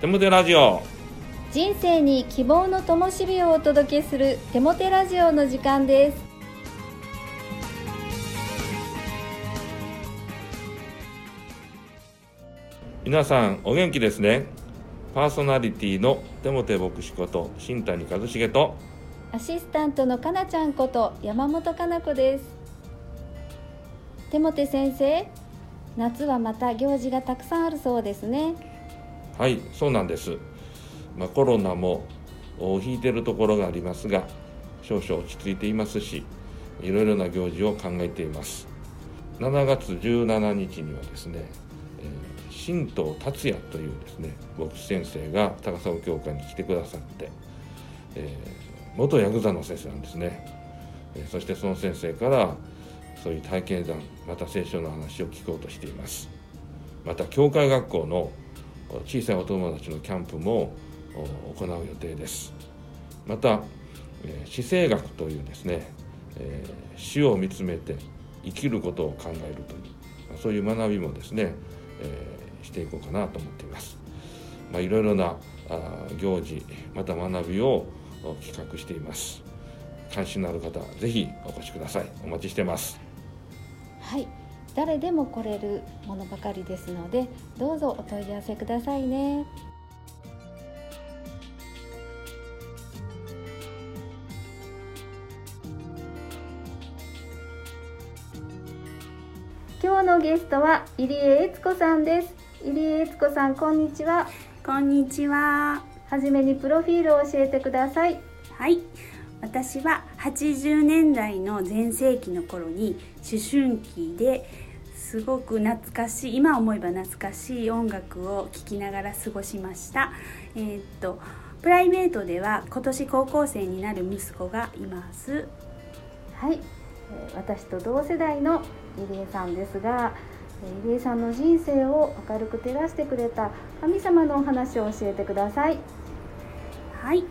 テモテラジオ。人生に希望の灯火をお届けするテモテラジオの時間です。皆さんお元気ですね。パーソナリティのテモテ牧師こと新谷和重と。アシスタントのかなちゃんこと山本かな子です。テモテ先生夏はまた行事がたくさんあるそうですねはいそうなんです、まあ、コロナも引いてるところがありますが少々落ち着いていますしいろいろな行事を考えています。7月17日にはですね、えー、神道達也というですね牧師先生が高砂教会に来てくださって、えー、元ヤクザの先生なんですね、えー、そしてその先生からそういう体験談また聖書の話を聞こうとしています。また教会学校の小さいお友達のキャンプも行う予定です。また死生学というですね死を見つめて生きることを考えるというそういう学びもですねしていこうかなと思っています、まあ、いろいろな行事また学びを企画しています。関心のある方ぜひお越しください。お待ちしてます。はい。誰でも来れるものばかりですのでどうぞお問い合わせくださいね。今日のゲストは入江悦子さんです。入江悦子さんこんにちは。こんにちは。はじめにプロフィールを教えてください。はい。私は80年代の全盛期の頃に思春期ですごく懐かしい今思えば懐かしい音楽を聴きながら過ごしました。えー、っとプライベートでは今年高校生になる息子がいます。はい。私と同世代の入江さんですが入江さんの人生を明るく照らしてくれた神様のお話を教えてください。はい。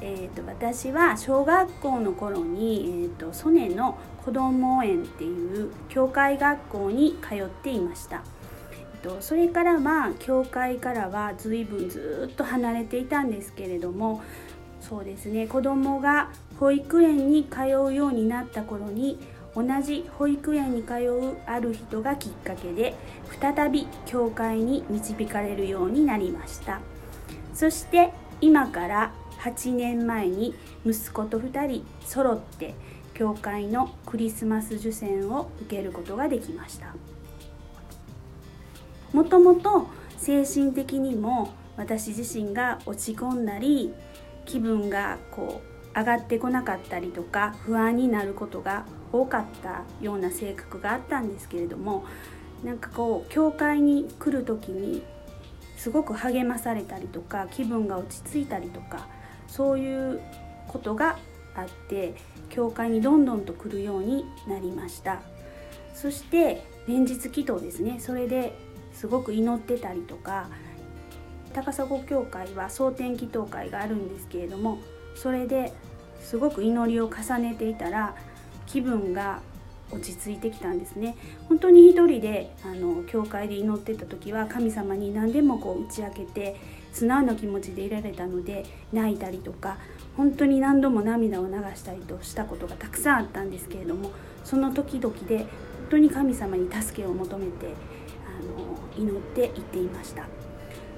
えーと、私は小学校の頃に、えーと、曽根の子ども園っていう教会学校に通っていました、それからまあ教会からは随分ずっと離れていたんですけれどもそうですね子どもが保育園に通うようになった頃に同じ保育園に通うある人がきっかけで再び教会に導かれるようになりました。そして今から8年前に息子と2人揃って教会のクリスマス受選を受けることができました。もともと精神的にも私自身が落ち込んだり気分がこう上がってこなかったりとか不安になることが多かったような性格があったんですけれどもなんかこう教会に来る時にすごく励まされたりとか気分が落ち着いたりとかそういうことがあって教会にどんどんと来るようになりました。そして連日祈祷ですね。それですごく祈ってたりとか高砂教会は蒼天祈祷会があるんですけれどもそれですごく祈りを重ねていたら気分が落ち着いてきたんですね。本当に一人であの教会で祈ってた時は神様に何でもこう打ち明けて素直な気持ちでいられたので泣いたりとか本当に何度も涙を流したりとしたことがたくさんあったんですけれどもその時々で本当に神様に助けを求めてあの祈っていっていました。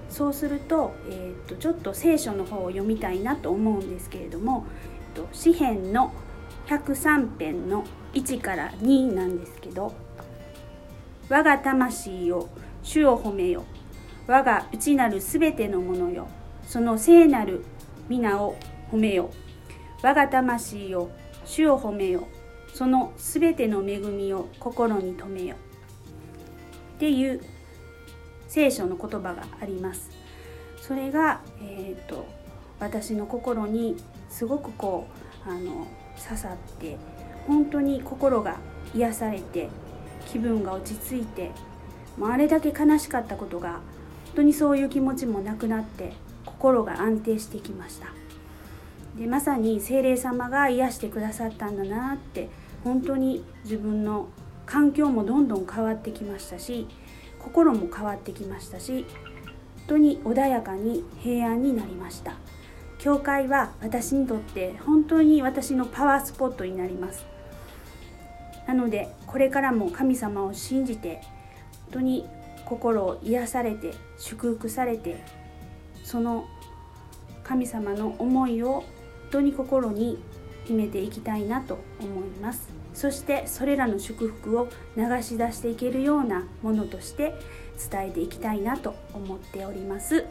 そうすると,、えーと、ちょっと聖書の方を読みたいなと思うんですけれども、えーと、詩篇の103編の1から2なんですけど「我が魂を主を褒めよ」我が内なるすべてのものよ。その聖なる皆を褒めよ。我が魂を主を褒めよ。そのすべての恵みを心に留めよ。っていう聖書の言葉があります。それが、えーと、私の心にすごくこうあの刺さって本当に心が癒されて気分が落ち着いてもうあれだけ悲しかったことが本当にそういう気持ちもなくなって心が安定してきました。でまさに精霊様が癒してくださったんだなって本当に自分の環境もどんどん変わってきましたし心も変わってきましたし本当に穏やかに平安になりました。教会は私にとって本当に私のパワースポットになります。なのでこれからも神様を信じて本当に心を癒されて祝福されてその神様の思いを本当に心に秘めていきたいなと思います。そしてそれらの祝福を流し出していけるようなものとして伝えていきたいなと思っております。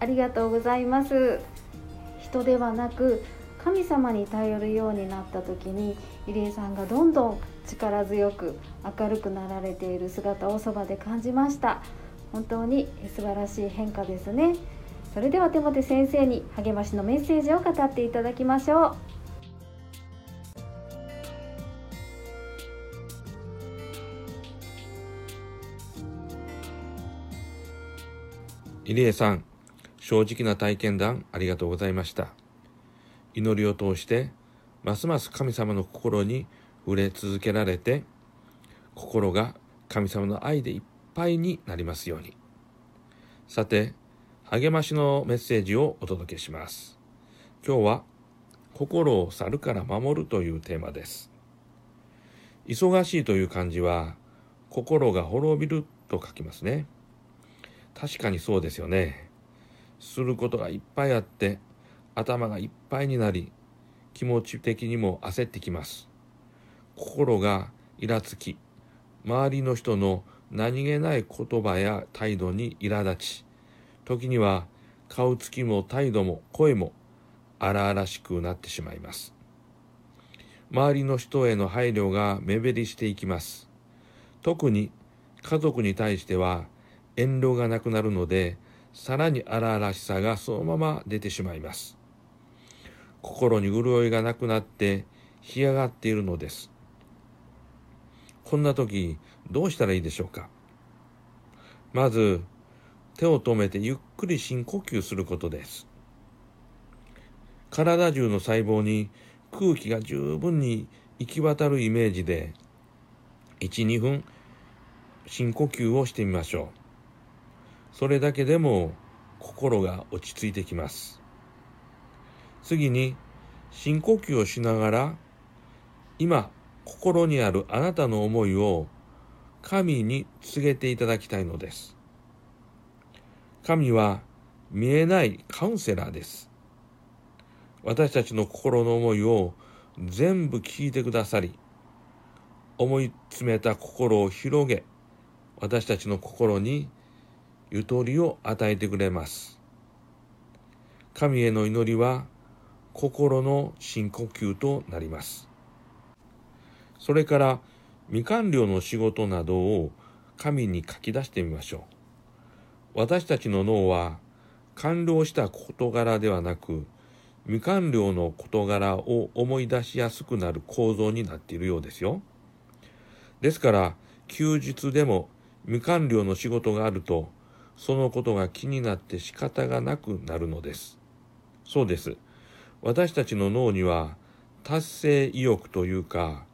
ありがとうございます。人ではなく神様に頼るようになった時に入江さんがどんどん力強く明るくなられている姿をそばで感じました。本当に素晴らしい変化ですね。それでは手元先生に励ましのメッセージを語っていただきましょう。入江さん正直な体験談ありがとうございました。祈りを通してますます神様の心に触れ続けられて心が神様の愛でいっぱいになりますように。さて励ましのメッセージをお届けします。今日は心を去るから守るというテーマです。忙しいという漢字は心が滅びると書きますね。確かにそうですよね。することがいっぱいあって頭がいっぱいになり気持ち的にも焦ってきます。心がイラつき周りの人の何気ない言葉や態度に苛立ち時には顔つきも態度も声も荒々しくなってしまいます。周りの人への配慮が目減りしていきます。特に家族に対しては遠慮がなくなるのでさらに荒々しさがそのまま出てしまいます。心に潤いがなくなって干上がっているのです。こんな時どうしたらいいでしょうか？まず手を止めてゆっくり深呼吸することです。体中の細胞に空気が十分に行き渡るイメージで12分深呼吸をしてみましょう。それだけでも心が落ち着いてきます。次に深呼吸をしながら今心にあるあなたの思いを神に告げていただきたいのです神は見えないカウンセラーです私たちの心の思いを全部聞いてくださり思い詰めた心を広げ私たちの心にゆとりを与えてくれます。神への祈りは心の深呼吸となります。それから未完了の仕事などを神に書き出してみましょう。私たちの脳は完了した事柄ではなく未完了の事柄を思い出しやすくなる構造になっているようですよ。ですから休日でも未完了の仕事があるとそのことが気になって仕方がなくなるのです。そうです。私たちの脳には達成意欲というか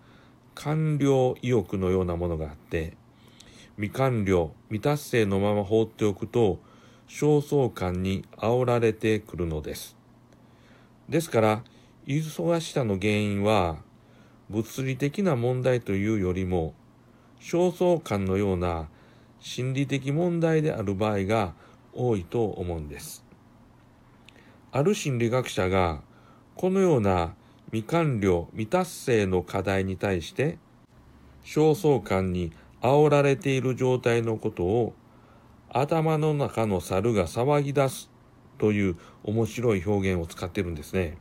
完了意欲のようなものがあって未完了未達成のまま放っておくと焦燥感に煽られてくるのです。ですから忙しさの原因は物理的な問題というよりも焦燥感のような心理的問題である場合が多いと思うんです。ある心理学者がこのような未完了未達成の課題に対して焦燥感に煽られている状態のことを頭の中の猿が騒ぎ出すという面白い表現を使ってるんですね。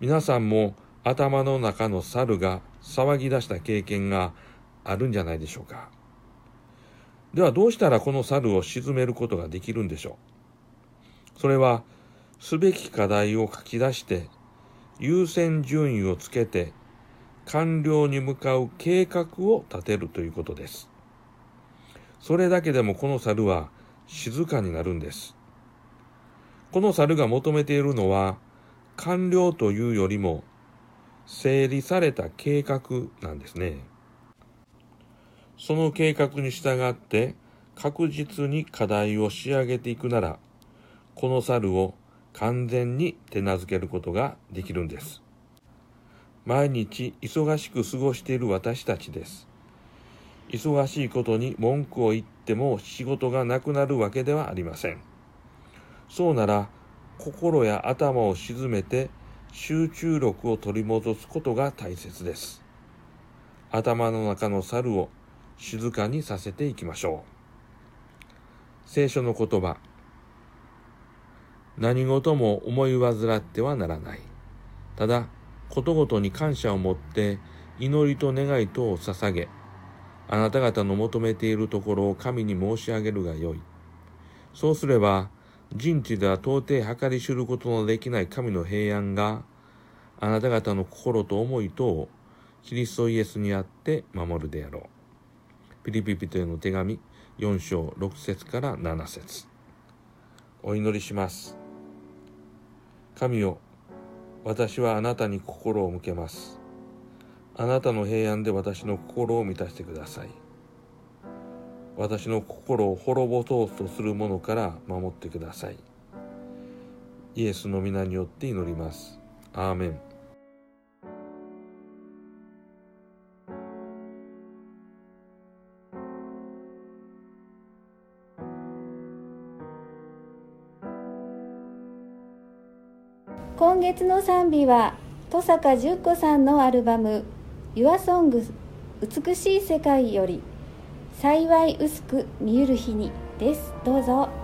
皆さんも頭の中の猿が騒ぎ出した経験があるんじゃないでしょうか。ではどうしたらこの猿を鎮めることができるんでしょう？それはすべき課題を書き出して優先順位をつけて完了に向かう計画を立てるということです。それだけでもこの猿は静かになるんです。この猿が求めているのは完了というよりも整理された計画なんですね。その計画に従って確実に課題を仕上げていくなら、この猿を完全に手なずけることができるんです。毎日忙しく過ごしている私たちです。忙しいことに文句を言っても仕事がなくなるわけではありません。そうなら、心や頭を沈めて集中力を取り戻すことが大切です。頭の中の猿を静かにさせていきましょう。聖書の言葉。何事も思い煩ってはならない。ただ、ことごとに感謝を持って祈りと願いとを捧げ、あなた方の求めているところを神に申し上げるがよい。そうすれば、人知では到底計り知ることのできない神の平安が、あなた方の心と思いとをキリストイエスにあって守るであろう。ピリピピトへの手紙4章6節から7節お祈りします。神よ、私はあなたに心を向けます。あなたの平安で私の心を満たしてください。私の心を滅ぼそうとする者から守ってください。イエスの皆によって祈ります。アーメン。今月の賛美は登坂十子さんのアルバム「YourSong 美しい世界」より「幸い薄く見ゆる日に」ですどうぞ。